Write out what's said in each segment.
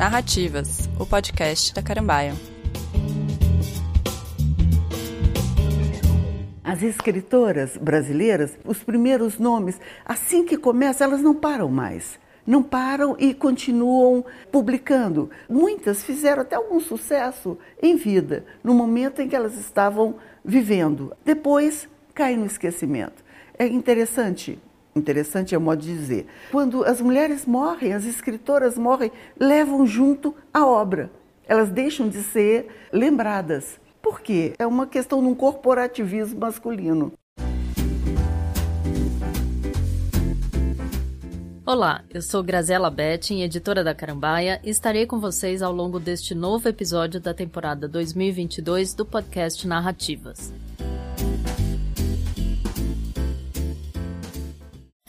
Narrativas, o podcast da Carambaia. As escritoras brasileiras, os primeiros nomes, assim que começa, elas não param mais. Não param e continuam publicando. Muitas fizeram até algum sucesso em vida, no momento em que elas estavam vivendo. Depois cai no esquecimento. É interessante interessante é o modo de dizer. Quando as mulheres morrem, as escritoras morrem, levam junto a obra. Elas deixam de ser lembradas. Por quê? É uma questão de um corporativismo masculino. Olá, eu sou Graziela Betting, editora da Carambaia, e estarei com vocês ao longo deste novo episódio da temporada 2022 do podcast Narrativas.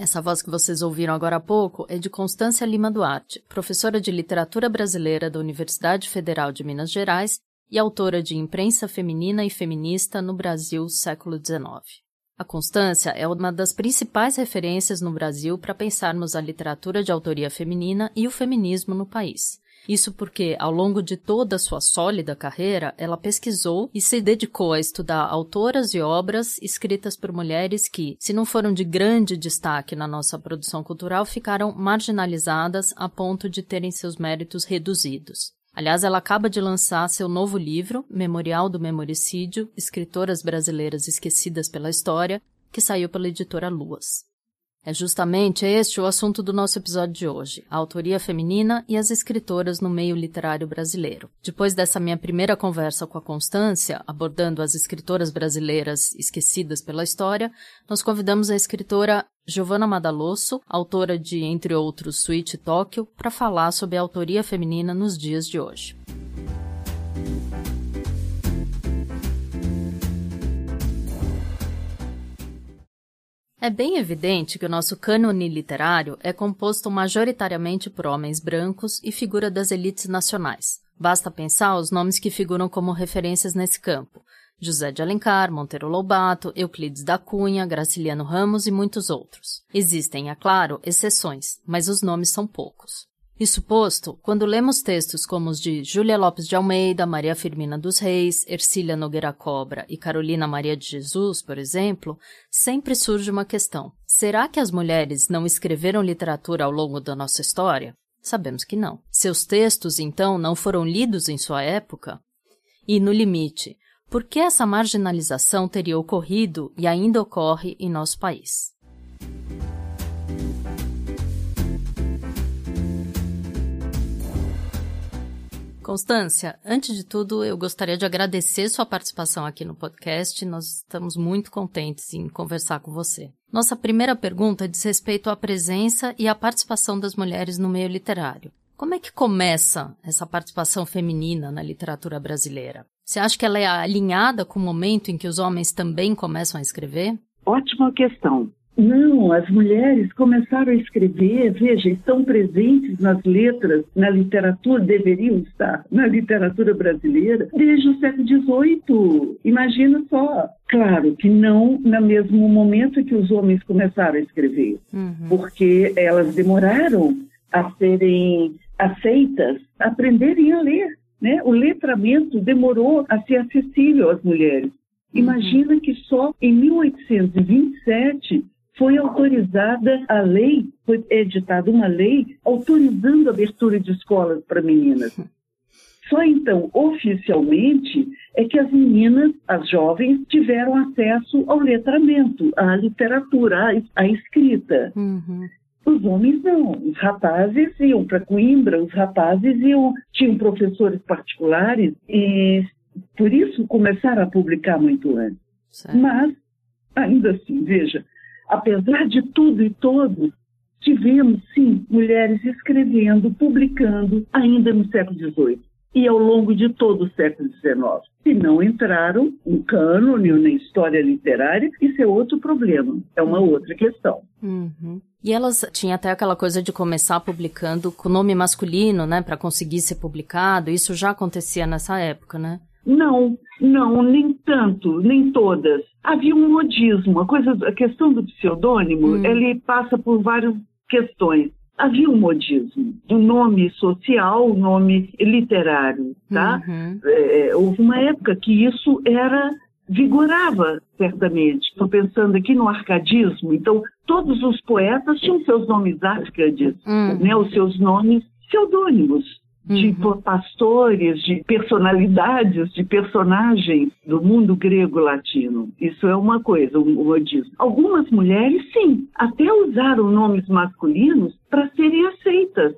Essa voz que vocês ouviram agora há pouco é de Constância Lima Duarte, professora de literatura brasileira da Universidade Federal de Minas Gerais e autora de Imprensa Feminina e Feminista no Brasil, século XIX. A Constância é uma das principais referências no Brasil para pensarmos a literatura de autoria feminina e o feminismo no país. Isso porque, ao longo de toda a sua sólida carreira, ela pesquisou e se dedicou a estudar autoras e obras escritas por mulheres que, se não foram de grande destaque na nossa produção cultural, ficaram marginalizadas a ponto de terem seus méritos reduzidos. Aliás, ela acaba de lançar seu novo livro, Memorial do Memoricídio Escritoras Brasileiras Esquecidas pela História, que saiu pela editora Luas. É justamente este o assunto do nosso episódio de hoje, a autoria feminina e as escritoras no meio literário brasileiro. Depois dessa minha primeira conversa com a Constância, abordando as escritoras brasileiras esquecidas pela história, nós convidamos a escritora Giovanna Madalosso, autora de, entre outros, Suite Tóquio, para falar sobre a autoria feminina nos dias de hoje. É bem evidente que o nosso cânone literário é composto majoritariamente por homens brancos e figura das elites nacionais. Basta pensar os nomes que figuram como referências nesse campo. José de Alencar, Monteiro Lobato, Euclides da Cunha, Graciliano Ramos e muitos outros. Existem, é claro, exceções, mas os nomes são poucos. Isso posto, quando lemos textos como os de Júlia Lopes de Almeida, Maria Firmina dos Reis, Ercília Nogueira Cobra e Carolina Maria de Jesus, por exemplo, sempre surge uma questão. Será que as mulheres não escreveram literatura ao longo da nossa história? Sabemos que não. Seus textos, então, não foram lidos em sua época? E, no limite, por que essa marginalização teria ocorrido e ainda ocorre em nosso país? Constância, antes de tudo, eu gostaria de agradecer sua participação aqui no podcast. Nós estamos muito contentes em conversar com você. Nossa primeira pergunta diz respeito à presença e à participação das mulheres no meio literário. Como é que começa essa participação feminina na literatura brasileira? Você acha que ela é alinhada com o momento em que os homens também começam a escrever? Ótima questão. Não, as mulheres começaram a escrever, veja, estão presentes nas letras, na literatura, deveriam estar na literatura brasileira desde o século XVIII. Imagina só. Claro que não no mesmo momento que os homens começaram a escrever, uhum. porque elas demoraram a serem aceitas, a aprenderem a ler. Né? O letramento demorou a ser acessível às mulheres. Uhum. Imagina que só em 1827 foi autorizada a lei, foi editada uma lei autorizando a abertura de escolas para meninas. Só então, oficialmente, é que as meninas, as jovens, tiveram acesso ao letramento, à literatura, à, escrita. Uhum. Os homens não. Os rapazes iam para Coimbra, os rapazes iam, tinham professores particulares e por isso começaram a publicar muito antes. Certo. Mas, ainda assim, veja, apesar de tudo e todos, tivemos, sim, mulheres escrevendo, publicando, ainda no século XVIII e ao longo de todo o século XIX. Se não entraram um cânone na história literária, isso é outro problema, é uma outra questão. Uhum. E elas tinham até aquela coisa de começar publicando com nome masculino, né, para conseguir ser publicado. Isso já acontecia nessa época, né? Não, não, nem tanto, nem todas. Havia um modismo. A, coisa, a questão do pseudônimo, hum. ele passa por várias questões. havia um modismo do nome social, o nome literário, tá? Uhum. É, houve uma época que isso era vigorava certamente. Estou pensando aqui no arcadismo. Então, todos os poetas tinham seus nomes arcades, Uhum. né? Os seus nomes pseudônimos de Uhum. pastores, de personalidades, de personagens do mundo grego-latino. Isso é uma coisa, o modismo. Algumas mulheres, sim, até usaram nomes masculinos para serem aceitas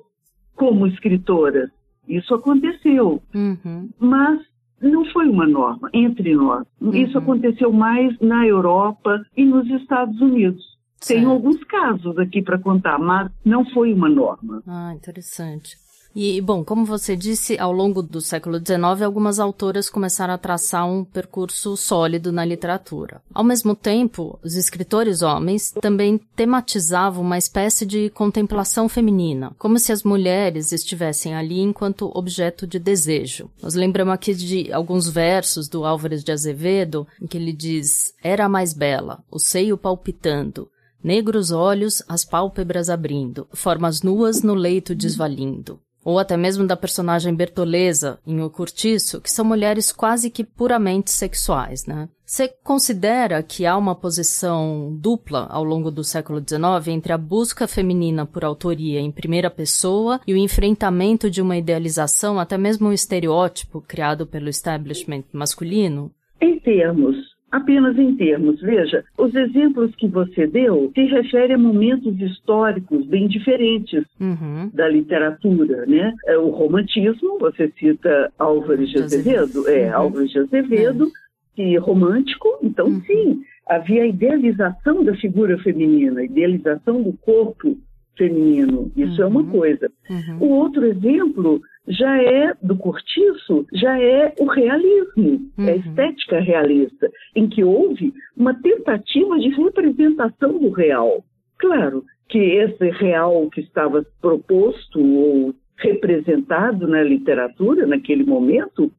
como escritoras. Isso aconteceu, Uhum. mas não foi uma norma entre nós. Isso Uhum. aconteceu mais na Europa e nos Estados Unidos. Tem Certo. alguns casos aqui para contar, mas não foi uma norma. Ah, interessante. E, bom, como você disse, ao longo do século XIX, algumas autoras começaram a traçar um percurso sólido na literatura. Ao mesmo tempo, os escritores homens também tematizavam uma espécie de contemplação feminina, como se as mulheres estivessem ali enquanto objeto de desejo. Nós lembramos aqui de alguns versos do Álvares de Azevedo, em que ele diz: Era mais bela, o seio palpitando, Negros olhos, as pálpebras abrindo, formas nuas no leito desvalindo. Ou até mesmo da personagem Bertoleza, em O Curtiço, que são mulheres quase que puramente sexuais, né? Você considera que há uma posição dupla ao longo do século XIX entre a busca feminina por autoria em primeira pessoa e o enfrentamento de uma idealização, até mesmo um estereótipo criado pelo establishment masculino? Em termos, apenas em termos, veja, os exemplos que você deu se referem a momentos históricos bem diferentes Uhum. da literatura, né? É, O romantismo, você cita Álvares de Azevedo. É, Uhum. Álvares de Azevedo, que é romântico, então Uhum. sim, havia a idealização da figura feminina, a idealização do corpo feminino, isso é uma Uhum. coisa. Uhum. O outro exemplo já é do cortiço, já é o realismo, é a Uhum. estética realista, em que houve uma tentativa de representação do real. Claro que esse real que estava proposto ou representado na literatura naquele momento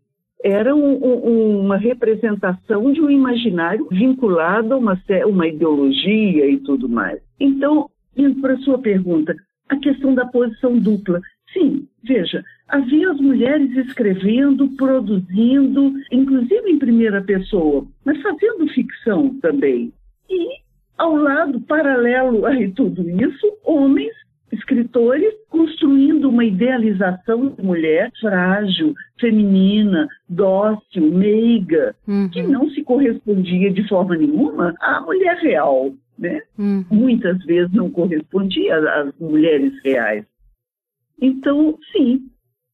era um- um- uma representação de um imaginário vinculado a uma, uma ideologia e tudo mais. Então, indo para a sua pergunta, a questão da posição dupla. Sim, veja, havia as mulheres escrevendo, produzindo, inclusive em primeira pessoa, mas fazendo ficção também. E, ao lado, paralelo a tudo isso, homens, escritores, construindo uma idealização de mulher frágil, feminina, dócil, meiga, Uhum. que não se correspondia de forma nenhuma à mulher real, né? Uhum. muitas vezes não correspondia às mulheres reais. Então, sim,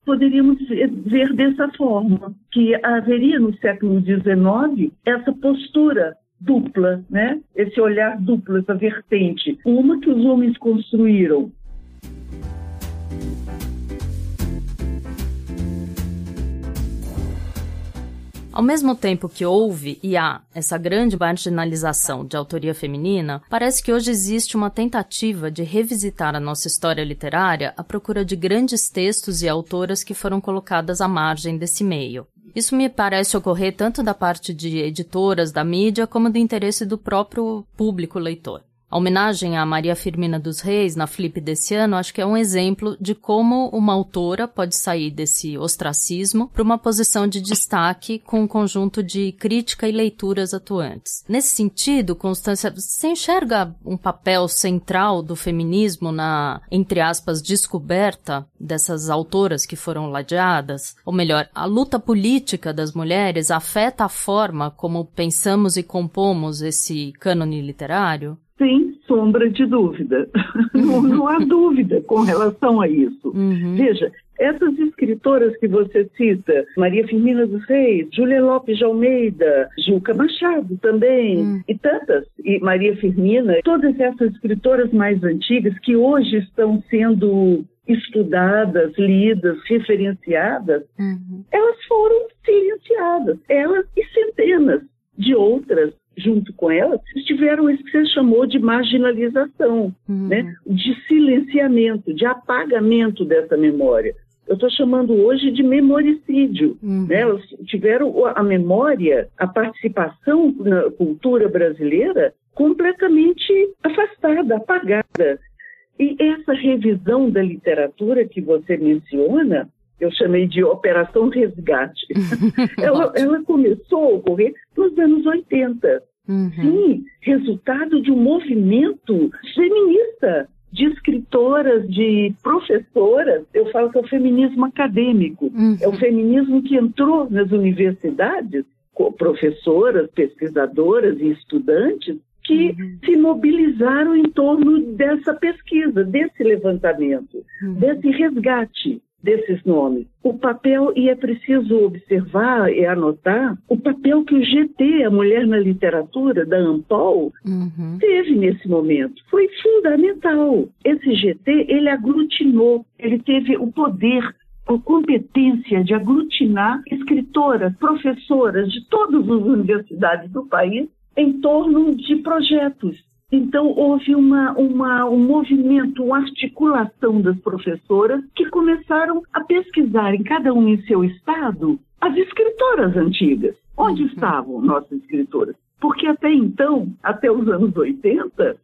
poderíamos ver dessa forma, que haveria no século XIX essa postura dupla, né? esse olhar duplo, essa vertente. Uma que os homens construíram Ao mesmo tempo que houve e há essa grande marginalização de autoria feminina, parece que hoje existe uma tentativa de revisitar a nossa história literária à procura de grandes textos e autoras que foram colocadas à margem desse meio. Isso me parece ocorrer tanto da parte de editoras da mídia como do interesse do próprio público leitor. A homenagem a Maria Firmina dos Reis na Flip desse ano acho que é um exemplo de como uma autora pode sair desse ostracismo para uma posição de destaque com um conjunto de crítica e leituras atuantes. Nesse sentido, Constância, você enxerga um papel central do feminismo na, entre aspas, descoberta dessas autoras que foram ladeadas? Ou melhor, a luta política das mulheres afeta a forma como pensamos e compomos esse cânone literário? Sem sombra de dúvida. não, não há dúvida com relação a isso. Uhum. Veja, essas escritoras que você cita, Maria Firmina dos Reis, Júlia Lopes de Almeida, Juca Machado também, Hum. e tantas, e Maria Firmina, todas essas escritoras mais antigas que hoje estão sendo estudadas, lidas, referenciadas, Uhum. elas foram silenciadas. Elas e centenas de outras junto com elas tiveram isso que você chamou de marginalização, Uhum. né? de silenciamento, de apagamento dessa memória. Eu estou chamando hoje de memoricídio. Uhum. Né? Elas tiveram a memória, a participação na cultura brasileira completamente afastada, apagada. E essa revisão da literatura que você menciona, eu chamei de Operação Resgate, ela, ela, começou a ocorrer nos anos 80. Uhum. Sim, resultado de um movimento feminista de escritoras, de professoras, eu falo que é o feminismo acadêmico, uhum. é o feminismo que entrou nas universidades, professoras, pesquisadoras e estudantes, que uhum. se mobilizaram em torno dessa pesquisa, desse levantamento, uhum. desse resgate desses nomes. O papel, e é preciso observar e anotar, o papel que o GT, a Mulher na Literatura, da Ampol, uhum. teve nesse momento. Foi fundamental. Esse GT, ele aglutinou, ele teve o poder a competência de aglutinar escritoras, professoras de todas as universidades do país em torno de projetos então, houve uma, uma, um movimento, uma articulação das professoras que começaram a pesquisar em cada um em seu estado as escritoras antigas. Onde uhum. estavam nossas escritoras? Porque até então, até os anos 80,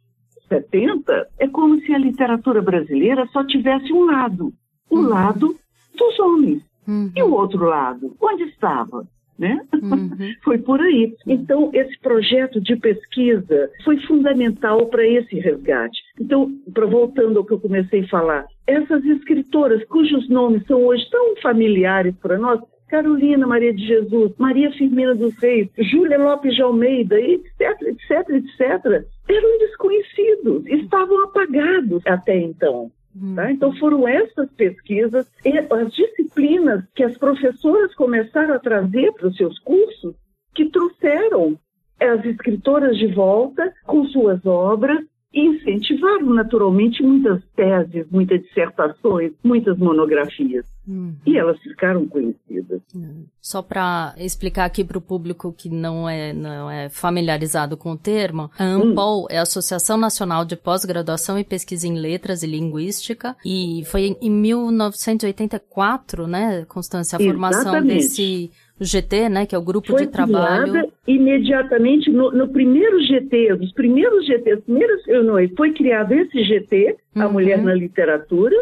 70, é como se a literatura brasileira só tivesse um lado: o uhum. lado dos homens. Uhum. E o outro lado? Onde estava? Né? Uhum. foi por aí. Então, esse projeto de pesquisa foi fundamental para esse resgate. Então, pra, voltando ao que eu comecei a falar, essas escritoras cujos nomes são hoje tão familiares para nós, Carolina Maria de Jesus, Maria Firmina dos Reis, Júlia Lopes de Almeida, etc, etc, etc, eram desconhecidos, estavam apagados até então. Tá? Uhum. Então foram essas pesquisas e as disciplinas que as professoras começaram a trazer para os seus cursos que trouxeram as escritoras de volta com suas obras incentivaram naturalmente muitas teses, muitas dissertações, muitas monografias. Uhum. E elas ficaram conhecidas. Uhum. Só para explicar aqui para o público que não é, não é familiarizado com o termo, a ANPOL hum. é a Associação Nacional de Pós-Graduação e Pesquisa em Letras e Linguística, e foi em 1984, né, Constância, a formação Exatamente. desse o GT, né, que é o grupo Foi de trabalho. imediatamente no, no, primeiro GT, dos primeiros GT, as primeiras reuniões, foi criado esse GT, uhum. a Mulher na Literatura,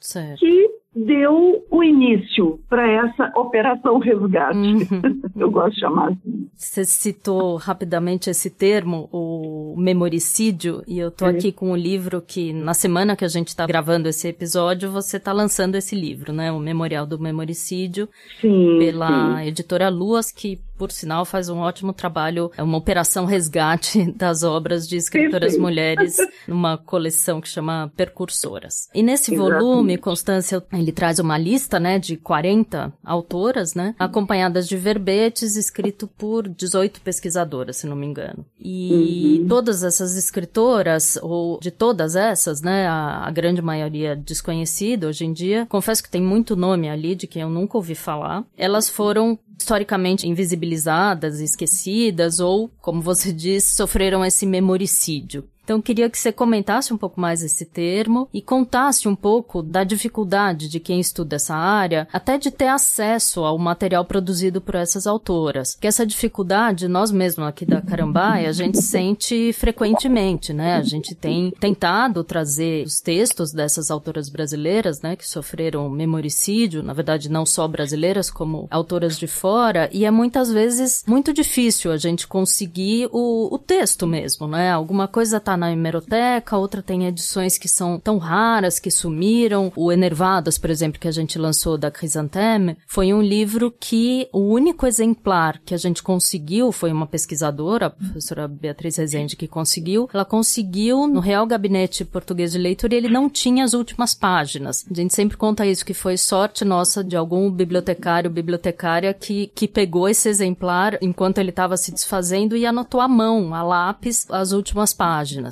certo. que deu o início para essa operação resgate. Uhum. Eu gosto de chamar assim. Você citou rapidamente esse termo, o memoricídio, e eu estou é. aqui com o livro que, na semana que a gente está gravando esse episódio, você está lançando esse livro, né? O Memorial do Memoricídio, sim, pela sim. editora Luas, que por sinal, faz um ótimo trabalho, é uma operação resgate das obras de escritoras mulheres numa coleção que chama Percursoras. E nesse Exatamente. volume, Constância, ele traz uma lista, né, de 40 autoras, né, acompanhadas de verbetes escrito por 18 pesquisadoras, se não me engano. E uhum. todas essas escritoras, ou de todas essas, né, a, a grande maioria desconhecida hoje em dia, confesso que tem muito nome ali de quem eu nunca ouvi falar, elas foram historicamente invisibilizadas, esquecidas ou, como você diz, sofreram esse memoricídio. Então, queria que você comentasse um pouco mais esse termo e contasse um pouco da dificuldade de quem estuda essa área, até de ter acesso ao material produzido por essas autoras. Que essa dificuldade, nós mesmos aqui da Carambaia, a gente sente frequentemente, né? A gente tem tentado trazer os textos dessas autoras brasileiras, né, que sofreram memoricídio, na verdade, não só brasileiras, como autoras de fora, e é muitas vezes muito difícil a gente conseguir o, o texto mesmo, né? Alguma coisa tá na hemeroteca, outra tem edições que são tão raras que sumiram. O Enervadas, por exemplo, que a gente lançou da Crisanteme, foi um livro que o único exemplar que a gente conseguiu foi uma pesquisadora, a professora Beatriz Rezende, que conseguiu. Ela conseguiu no Real Gabinete Português de Leitura e ele não tinha as últimas páginas. A gente sempre conta isso, que foi sorte nossa de algum bibliotecário, bibliotecária que, que pegou esse exemplar enquanto ele estava se desfazendo e anotou à mão, a lápis, as últimas páginas.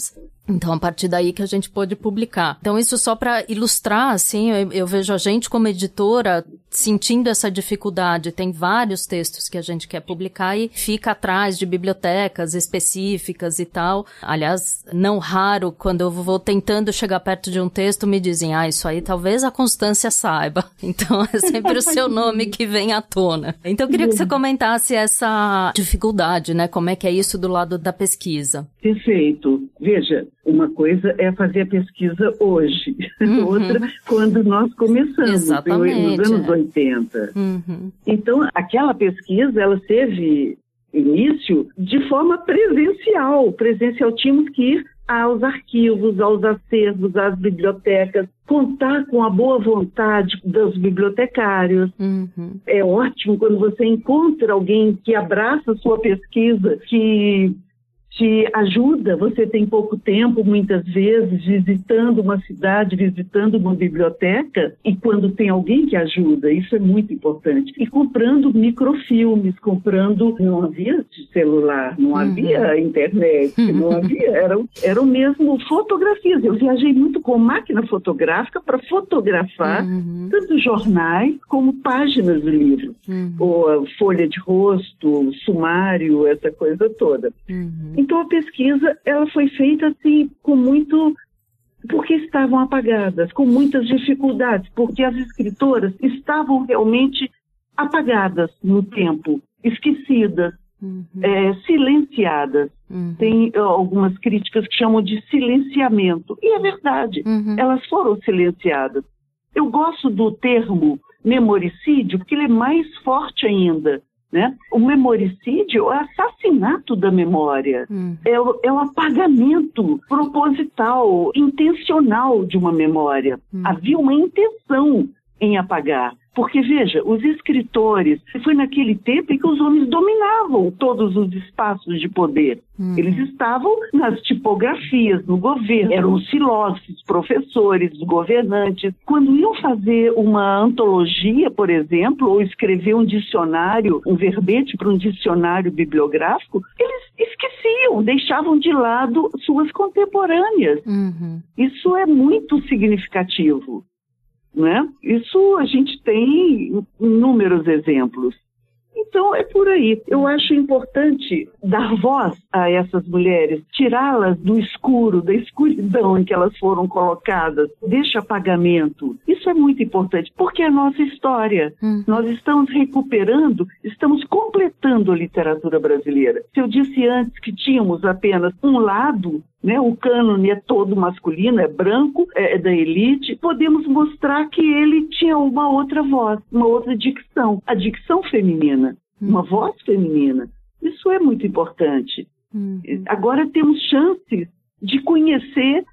Então, a partir daí que a gente pôde publicar. Então, isso só para ilustrar, assim, eu, eu, vejo a gente como editora sentindo essa dificuldade. Tem vários textos que a gente quer publicar e fica atrás de bibliotecas específicas e tal. Aliás, não raro, quando eu vou tentando chegar perto de um texto, me dizem, ah, isso aí talvez a Constância saiba. Então, é sempre o seu nome que vem à tona. Então, eu queria que você comentasse essa dificuldade, né? Como é que é isso do lado da pesquisa. Perfeito. Veja, Uma coisa é fazer a pesquisa hoje, uhum. outra quando nós começamos, Exatamente, nos anos é. 80. Uhum. Então, aquela pesquisa, ela teve início de forma presencial. Presencial, tínhamos que ir aos arquivos, aos acervos, às bibliotecas, contar com a boa vontade dos bibliotecários. Uhum. É ótimo quando você encontra alguém que abraça a sua pesquisa, que te ajuda. Você tem pouco tempo, muitas vezes, visitando uma cidade, visitando uma biblioteca, e quando tem alguém que ajuda, isso é muito importante. E comprando microfilmes, comprando. Não havia celular, não uhum. havia internet, não havia. Eram, eram mesmo fotografias. Eu viajei muito com máquina fotográfica para fotografar uhum. tanto jornais como páginas de livros, uhum. ou folha de rosto, sumário, essa coisa toda. Uhum. Então a pesquisa ela foi feita assim com muito porque estavam apagadas, com muitas dificuldades, porque as escritoras estavam realmente apagadas no tempo, esquecidas, uhum. é, silenciadas. Uhum. Tem uh, algumas críticas que chamam de silenciamento, e é verdade, uhum. elas foram silenciadas. Eu gosto do termo memoricídio, porque ele é mais forte ainda. Né? O memoricídio é o assassinato da memória, hum. é, o, é, o, apagamento proposital, intencional de uma memória. Hum. Havia uma intenção em apagar. Porque, veja, os escritores, foi naquele tempo em que os homens dominavam todos os espaços de poder. Uhum. Eles estavam nas tipografias, no governo, eram os filósofos, professores, governantes. Quando iam fazer uma antologia, por exemplo, ou escrever um dicionário, um verbete para um dicionário bibliográfico, eles esqueciam, deixavam de lado suas contemporâneas. Uhum. Isso é muito significativo. Né? Isso a gente tem inúmeros exemplos. Então é por aí. Eu acho importante dar voz a essas mulheres, tirá-las do escuro, da escuridão em que elas foram colocadas, deste apagamento. Isso é muito importante, porque é a nossa história. Hum. Nós estamos recuperando, estamos completando a literatura brasileira. Se eu disse antes que tínhamos apenas um lado né? O cânone é todo masculino, é branco, é, é da elite. Podemos mostrar que ele tinha uma outra voz, uma outra dicção, a dicção feminina, uhum. uma voz feminina. Isso é muito importante. Uhum. Agora temos chances de conhecer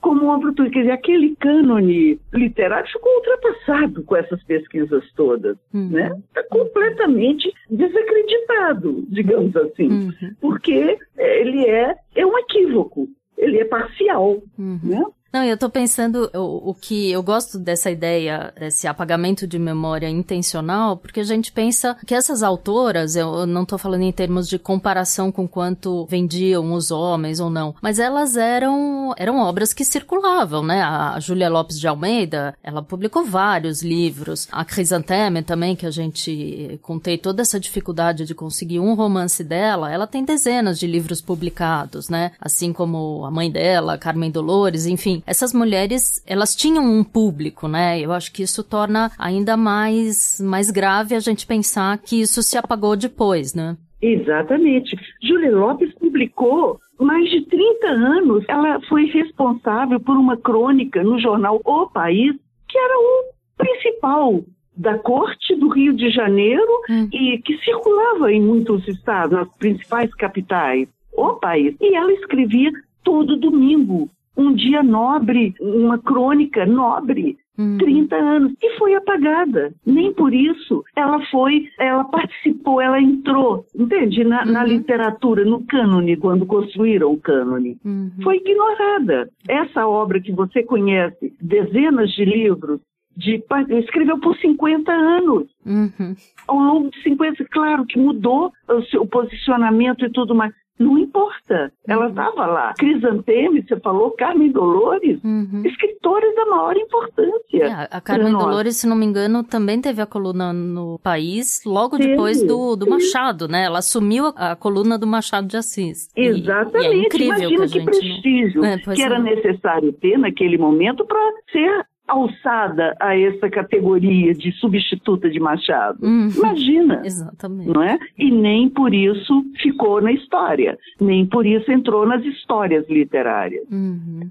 como uma produtora. Quer dizer, aquele cânone literário ficou ultrapassado com essas pesquisas todas, uhum. né? Está completamente desacreditado, digamos assim, uhum. porque ele é, é um equívoco, ele é parcial, uhum. né? Não, eu tô pensando o, o, que eu gosto dessa ideia, desse apagamento de memória intencional, porque a gente pensa que essas autoras, eu não tô falando em termos de comparação com quanto vendiam os homens ou não, mas elas eram eram obras que circulavam, né? A Júlia Lopes de Almeida, ela publicou vários livros, a Crisanteme também, que a gente contei toda essa dificuldade de conseguir um romance dela, ela tem dezenas de livros publicados, né? Assim como a mãe dela, Carmen Dolores, enfim, essas mulheres, elas tinham um público, né? Eu acho que isso torna ainda mais, mais grave a gente pensar que isso se apagou depois, né? Exatamente. Júlia Lopes publicou mais de 30 anos. Ela foi responsável por uma crônica no jornal O País, que era o principal da corte do Rio de Janeiro hum. e que circulava em muitos estados, nas principais capitais. O País. E ela escrevia todo domingo um dia nobre, uma crônica nobre. Hum. 30 anos e foi apagada. Nem por isso ela foi, ela participou, ela entrou, entende? Na, uhum. na literatura, no cânone, quando construíram o cânone. Uhum. Foi ignorada. Essa obra que você conhece, dezenas de livros, de, escreveu por 50 anos. Uhum. Ao longo de 50, claro que mudou o seu posicionamento e tudo mais, não importa, ela estava uhum. lá. Crisanteme, você falou, Carmen Dolores, uhum. escritores da maior importância. É, a Carmen Dolores, se não me engano, também teve a coluna no país logo teve, depois do, do Machado, né? Ela assumiu a, a, coluna do Machado de Assis. Exatamente. E, e é Imagina que, que prestígio não... é, que era é. necessário ter naquele momento para ser alçada a essa categoria de substituta de Machado. Uhum. Imagina. Exatamente. Não é? E nem por isso ficou na história, nem por isso entrou nas histórias literárias. Uhum.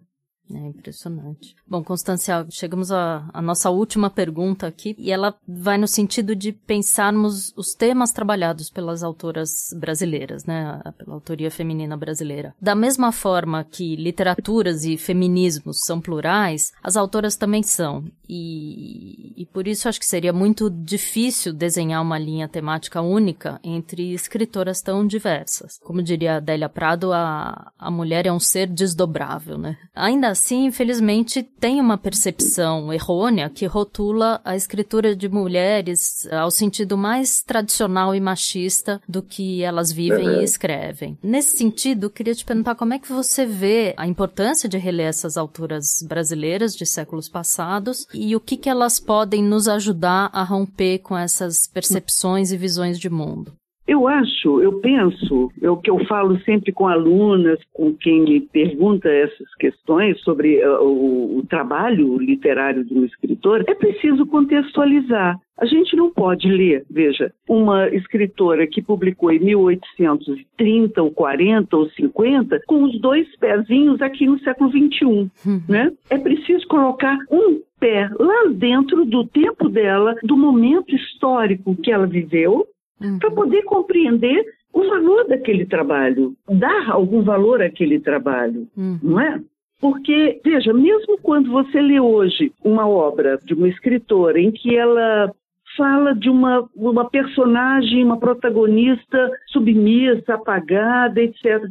É impressionante. Bom, Constância, chegamos à, à, nossa última pergunta aqui, e ela vai no sentido de pensarmos os temas trabalhados pelas autoras brasileiras, né? Pela autoria feminina brasileira. Da mesma forma que literaturas e feminismos são plurais, as autoras também são. E, e por isso acho que seria muito difícil desenhar uma linha temática única entre escritoras tão diversas. Como diria Adélia Prado, a, a mulher é um ser desdobrável, né? Ainda assim, infelizmente, tem uma percepção errônea que rotula a escritura de mulheres ao sentido mais tradicional e machista do que elas vivem uhum. e escrevem. Nesse sentido, queria te perguntar como é que você vê a importância de reler essas autoras brasileiras de séculos passados e o que, que elas podem nos ajudar a romper com essas percepções e visões de mundo. Eu acho, eu penso, é o que eu falo sempre com alunas, com quem me pergunta essas questões sobre uh, o, o, trabalho literário de um escritor, é preciso contextualizar. A gente não pode ler, veja, uma escritora que publicou em 1830 ou 40 ou 50 com os dois pezinhos aqui no século 21, uhum. né? É preciso colocar um pé lá dentro do tempo dela, do momento histórico que ela viveu, uhum. para poder compreender o valor daquele trabalho, dar algum valor àquele trabalho, uhum. não é? Porque, veja, mesmo quando você lê hoje uma obra de uma escritora em que ela fala de uma, uma personagem, uma protagonista submissa, apagada, etc.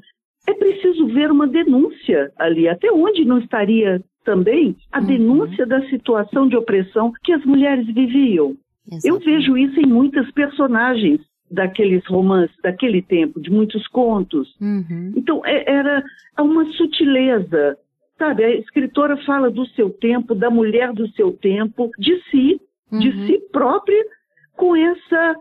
É preciso ver uma denúncia ali, até onde não estaria também a uhum. denúncia da situação de opressão que as mulheres viviam. Exatamente. Eu vejo isso em muitas personagens daqueles romances, daquele tempo, de muitos contos. Uhum. Então, é, era uma sutileza, sabe? A escritora fala do seu tempo, da mulher do seu tempo, de si, uhum. de si própria, com essa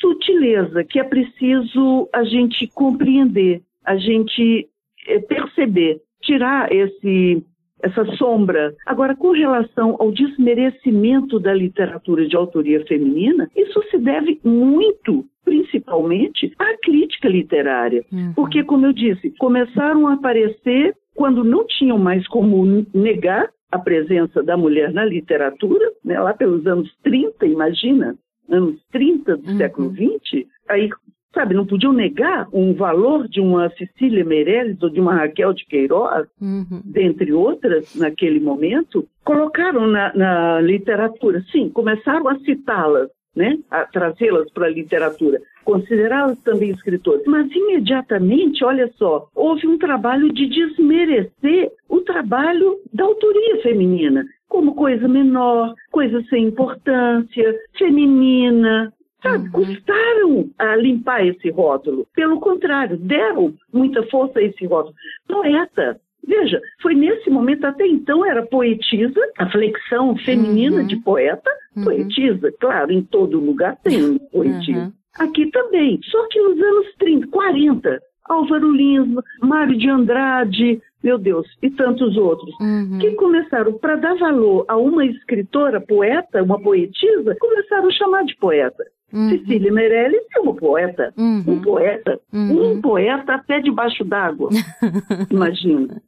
sutileza que é preciso a gente compreender, a gente é, perceber, tirar esse essa sombra. Agora, com relação ao desmerecimento da literatura de autoria feminina, isso se deve muito principalmente à crítica literária. Uhum. Porque, como eu disse, começaram a aparecer quando não tinham mais como negar a presença da mulher na literatura, né, lá pelos anos 30, imagina, anos 30 do uhum. século XX, aí sabe, não podiam negar um valor de uma Cecília Meirelles ou de uma Raquel de Queiroz, uhum. dentre outras, naquele momento, colocaram na, na literatura, sim, começaram a citá-las, né, a trazê-las para a literatura, considerá-las também escritoras. Mas imediatamente, olha só, houve um trabalho de desmerecer o trabalho da autoria feminina, como coisa menor, coisa sem importância, feminina, Sabe, uhum. custaram a limpar esse rótulo. Pelo contrário, deram muita força a esse rótulo. Poeta, Veja, foi nesse momento, até então era poetisa, a flexão feminina uhum. de poeta, uhum. poetisa, claro, em todo lugar tem poetisa. Uhum. Aqui também, só que nos anos 30, 40, Álvaro Lins, Mário de Andrade, meu Deus, e tantos outros, uhum. que começaram, para dar valor a uma escritora, poeta, uma poetisa, começaram a chamar de poeta. Uhum. Cecília Meirelles é uma poeta, uhum. um poeta, uhum. um poeta até debaixo d'água, imagina.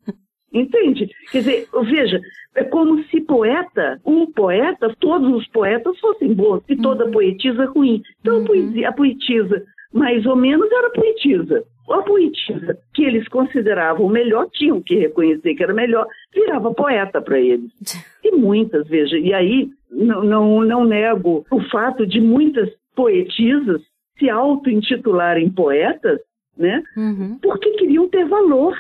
Entende? Quer dizer, veja, é como se poeta, um poeta, todos os poetas fossem bons e toda uhum. poetisa ruim. Então a, poesia, a poetisa, mais ou menos, era poetisa. A poetisa que eles consideravam melhor, tinham que reconhecer que era melhor, virava poeta para eles. E muitas, veja, e aí não, não, não nego o fato de muitas poetisas se auto-intitularem poetas, né? Uhum. Porque queriam ter valor.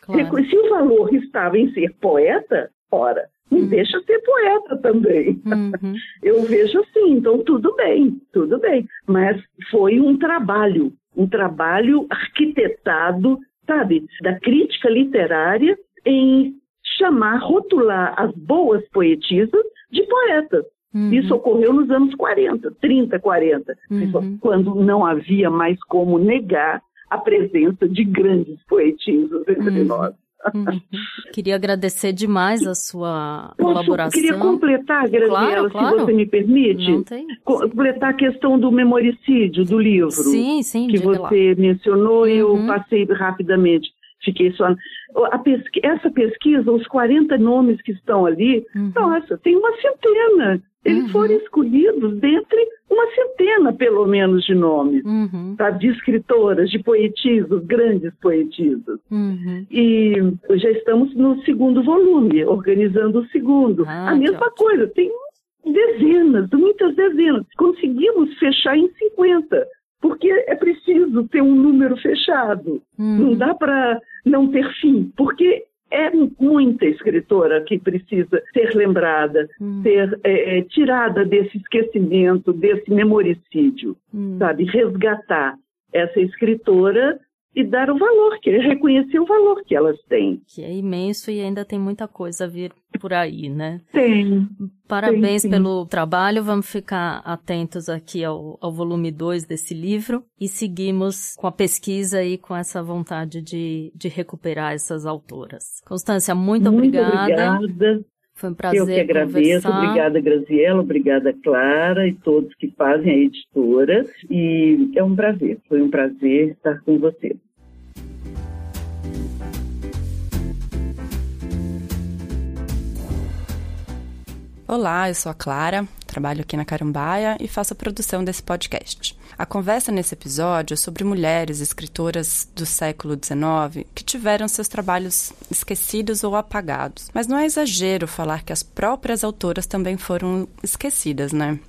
Claro. Se o valor estava em ser poeta, ora, me uhum. deixa ser poeta também. Uhum. Eu vejo assim, então tudo bem, tudo bem. Mas foi um trabalho, um trabalho arquitetado, sabe, da crítica literária em chamar, rotular as boas poetisas de poetas. Uhum. Isso ocorreu nos anos 40, 30, 40, uhum. quando não havia mais como negar a presença de grandes poetisas entre uhum. nós. Uhum. Queria agradecer demais a sua Posso, colaboração. Queria completar, Graziela, claro, claro. se você me permite. Não tem. Completar a questão do memoricídio do livro. Sim, sim. Que você lá. mencionou e uhum. eu passei rapidamente. Fiquei só. Pesqu... Essa pesquisa, os 40 nomes que estão ali, uhum. nossa, tem uma centena. Eles uhum. foram escolhidos dentre uma centena, pelo menos, de nomes, uhum. tá? de escritoras, de poetisas, grandes poetisas. Uhum. E já estamos no segundo volume, organizando o segundo. Ah, a mesma coisa, tem dezenas, muitas dezenas. Conseguimos fechar em 50 porque é preciso ter um número fechado. Uhum. Não dá para não ter fim, porque é muita escritora que precisa ser lembrada, uhum. ser é, é, tirada desse esquecimento, desse memoricídio, uhum. sabe? Resgatar essa escritora e dar o valor, que reconhecer o valor que elas têm. Que é imenso e ainda tem muita coisa a vir por aí, né? Tem. Parabéns tem, pelo trabalho. Vamos ficar atentos aqui ao, ao volume 2 desse livro e seguimos com a pesquisa e com essa vontade de, de recuperar essas autoras. Constância, muito, muito obrigada. obrigada. Foi um prazer. Eu que agradeço. Conversar. Obrigada, Graziela. Obrigada, Clara e todos que fazem a editora. E é um prazer. Foi um prazer estar com você. Olá, eu sou a Clara, trabalho aqui na Carambaia e faço a produção desse podcast. A conversa nesse episódio é sobre mulheres escritoras do século XIX que tiveram seus trabalhos esquecidos ou apagados. Mas não é exagero falar que as próprias autoras também foram esquecidas, né?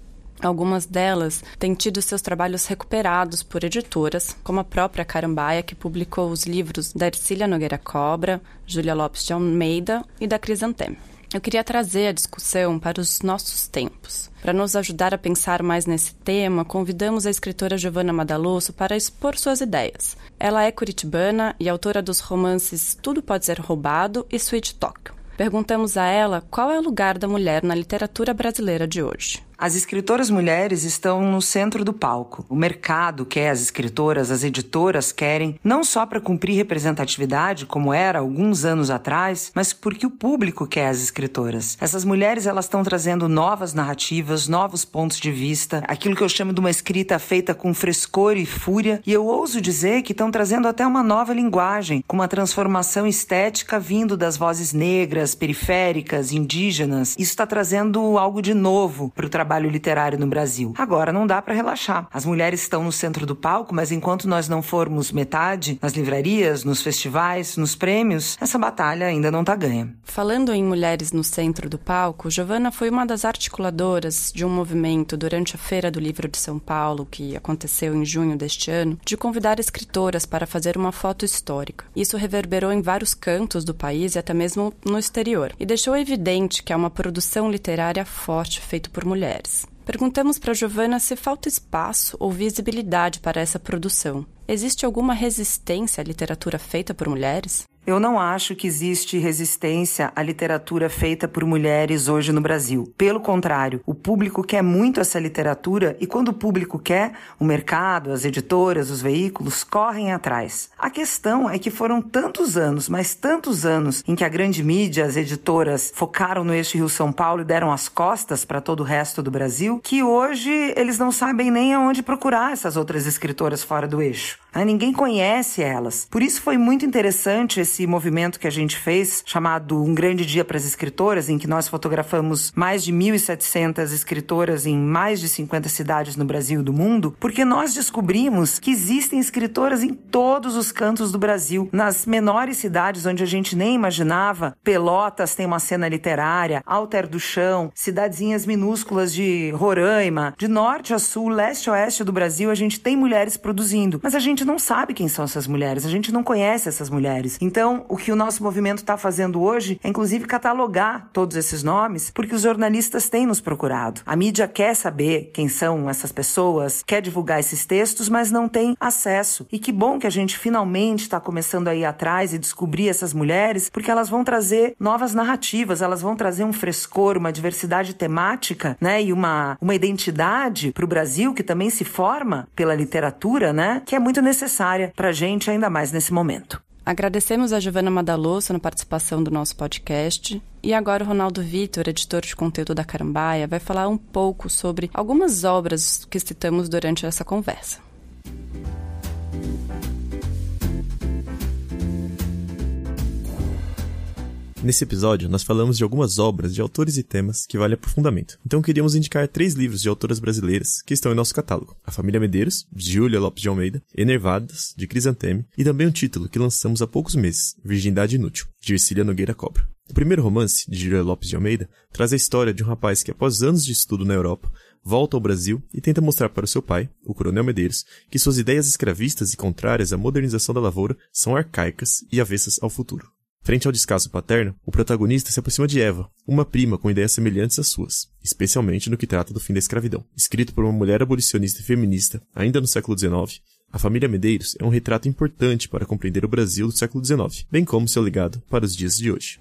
Algumas delas têm tido seus trabalhos recuperados por editoras, como a própria Carambaia, que publicou os livros da Ercília Nogueira Cobra, Júlia Lopes de Almeida e da Crisantem. Eu queria trazer a discussão para os nossos tempos. Para nos ajudar a pensar mais nesse tema, convidamos a escritora Giovanna Madaloso para expor suas ideias. Ela é curitibana e autora dos romances Tudo Pode Ser Roubado e Sweet Talk. Perguntamos a ela qual é o lugar da mulher na literatura brasileira de hoje. As escritoras mulheres estão no centro do palco. O mercado quer as escritoras, as editoras querem, não só para cumprir representatividade, como era alguns anos atrás, mas porque o público quer as escritoras. Essas mulheres elas estão trazendo novas narrativas, novos pontos de vista, aquilo que eu chamo de uma escrita feita com frescor e fúria, e eu ouso dizer que estão trazendo até uma nova linguagem, com uma transformação estética vindo das vozes negras, periféricas, indígenas. Isso está trazendo algo de novo para o trabalho trabalho literário no Brasil. Agora não dá para relaxar. As mulheres estão no centro do palco, mas enquanto nós não formos metade nas livrarias, nos festivais, nos prêmios, essa batalha ainda não está ganha. Falando em mulheres no centro do palco, Giovana foi uma das articuladoras de um movimento durante a Feira do Livro de São Paulo, que aconteceu em junho deste ano, de convidar escritoras para fazer uma foto histórica. Isso reverberou em vários cantos do país e até mesmo no exterior, e deixou evidente que é uma produção literária forte feita por mulheres mulheres. Perguntamos para Giovana se falta espaço ou visibilidade para essa produção. Existe alguma resistência à literatura feita por mulheres? Eu não acho que existe resistência à literatura feita por mulheres hoje no Brasil. Pelo contrário, o público quer muito essa literatura e quando o público quer, o mercado, as editoras, os veículos correm atrás. A questão é que foram tantos anos, mas tantos anos, em que a grande mídia, as editoras, focaram no eixo Rio-São Paulo e deram as costas para todo o resto do Brasil, que hoje eles não sabem nem aonde procurar essas outras escritoras fora do eixo. Ah, ninguém conhece elas. Por isso foi muito interessante esse movimento que a gente fez, chamado Um Grande Dia para as Escritoras, em que nós fotografamos mais de 1.700 escritoras em mais de 50 cidades no Brasil e do mundo, porque nós descobrimos que existem escritoras em todos os cantos do Brasil, nas menores cidades onde a gente nem imaginava. Pelotas tem uma cena literária, Alter do Chão, cidadezinhas minúsculas de Roraima, de norte a sul, leste a oeste do Brasil, a gente tem mulheres produzindo, mas a gente não sabe quem são essas mulheres, a gente não conhece essas mulheres. Então, o que o nosso movimento está fazendo hoje é, inclusive, catalogar todos esses nomes, porque os jornalistas têm nos procurado. A mídia quer saber quem são essas pessoas, quer divulgar esses textos, mas não tem acesso. E que bom que a gente finalmente está começando a ir atrás e descobrir essas mulheres, porque elas vão trazer novas narrativas, elas vão trazer um frescor, uma diversidade temática, né, e uma, uma identidade para o Brasil que também se forma pela literatura, né, que é muito necessária para a gente, ainda mais nesse momento. Agradecemos a Giovana Madaloso na participação do nosso podcast. E agora o Ronaldo Vitor, editor de conteúdo da Carambaia, vai falar um pouco sobre algumas obras que citamos durante essa conversa. Nesse episódio, nós falamos de algumas obras de autores e temas que valem aprofundamento. Então queríamos indicar três livros de autoras brasileiras que estão em nosso catálogo. A Família Medeiros, de Júlia Lopes de Almeida, Enervadas, de Crisanteme, e também um título que lançamos há poucos meses, Virgindade Inútil, de Ercília Nogueira Cobra. O primeiro romance, de Júlia Lopes de Almeida, traz a história de um rapaz que, após anos de estudo na Europa, volta ao Brasil e tenta mostrar para o seu pai, o Coronel Medeiros, que suas ideias escravistas e contrárias à modernização da lavoura são arcaicas e avessas ao futuro. Frente ao descaso paterno, o protagonista se aproxima de Eva, uma prima com ideias semelhantes às suas, especialmente no que trata do fim da escravidão. Escrito por uma mulher abolicionista e feminista, ainda no século XIX, a família Medeiros é um retrato importante para compreender o Brasil do século XIX, bem como seu legado para os dias de hoje.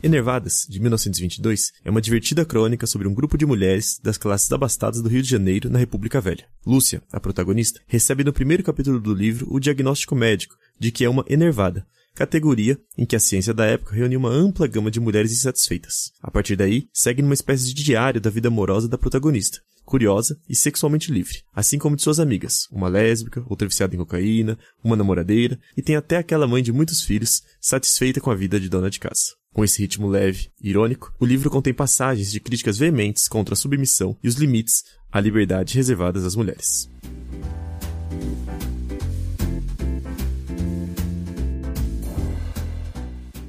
Enervadas, de 1922, é uma divertida crônica sobre um grupo de mulheres das classes abastadas do Rio de Janeiro na República Velha. Lúcia, a protagonista, recebe no primeiro capítulo do livro o diagnóstico médico de que é uma enervada, categoria em que a ciência da época reuniu uma ampla gama de mulheres insatisfeitas. A partir daí, segue numa espécie de diário da vida amorosa da protagonista, curiosa e sexualmente livre, assim como de suas amigas, uma lésbica, outra viciada em cocaína, uma namoradeira e tem até aquela mãe de muitos filhos, satisfeita com a vida de dona de casa. Com esse ritmo leve e irônico, o livro contém passagens de críticas veementes contra a submissão e os limites à liberdade reservadas às mulheres.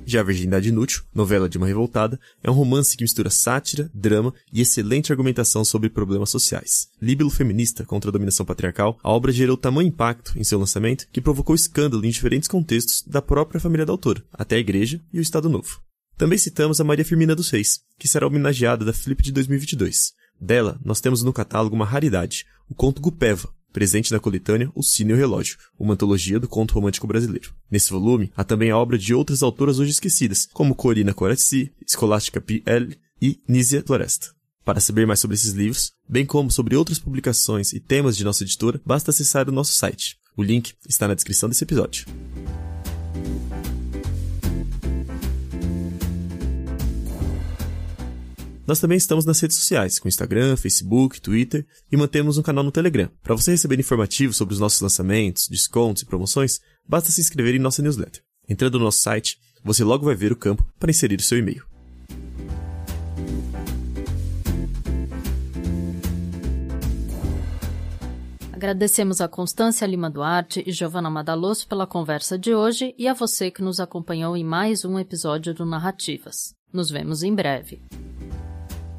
Já a Virgindade Inútil, novela de uma revoltada, é um romance que mistura sátira, drama e excelente argumentação sobre problemas sociais. Líbilo feminista contra a dominação patriarcal, a obra gerou tamanho impacto em seu lançamento que provocou escândalo em diferentes contextos da própria família da autora, até a igreja e o Estado Novo. Também citamos a Maria Firmina dos Reis, que será homenageada da Flip de 2022. Dela, nós temos no catálogo uma raridade, o conto Gupeva, presente na coletânea O Cine e o Relógio, uma antologia do conto romântico brasileiro. Nesse volume, há também a obra de outras autoras hoje esquecidas, como Corina Corazzi, Escolástica P.L. e Nízia Floresta. Para saber mais sobre esses livros, bem como sobre outras publicações e temas de nossa editora, basta acessar o nosso site. O link está na descrição desse episódio. Nós também estamos nas redes sociais, com Instagram, Facebook, Twitter e mantemos um canal no Telegram. Para você receber informativos sobre os nossos lançamentos, descontos e promoções, basta se inscrever em nossa newsletter. Entrando no nosso site, você logo vai ver o campo para inserir o seu e-mail. Agradecemos a Constância Lima Duarte e Giovana Madaloso pela conversa de hoje e a você que nos acompanhou em mais um episódio do Narrativas. Nos vemos em breve.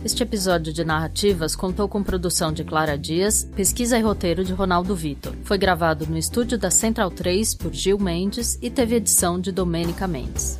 Este episódio de narrativas contou com produção de Clara Dias, pesquisa e roteiro de Ronaldo Vitor. Foi gravado no estúdio da Central 3 por Gil Mendes e teve edição de Domênica Mendes.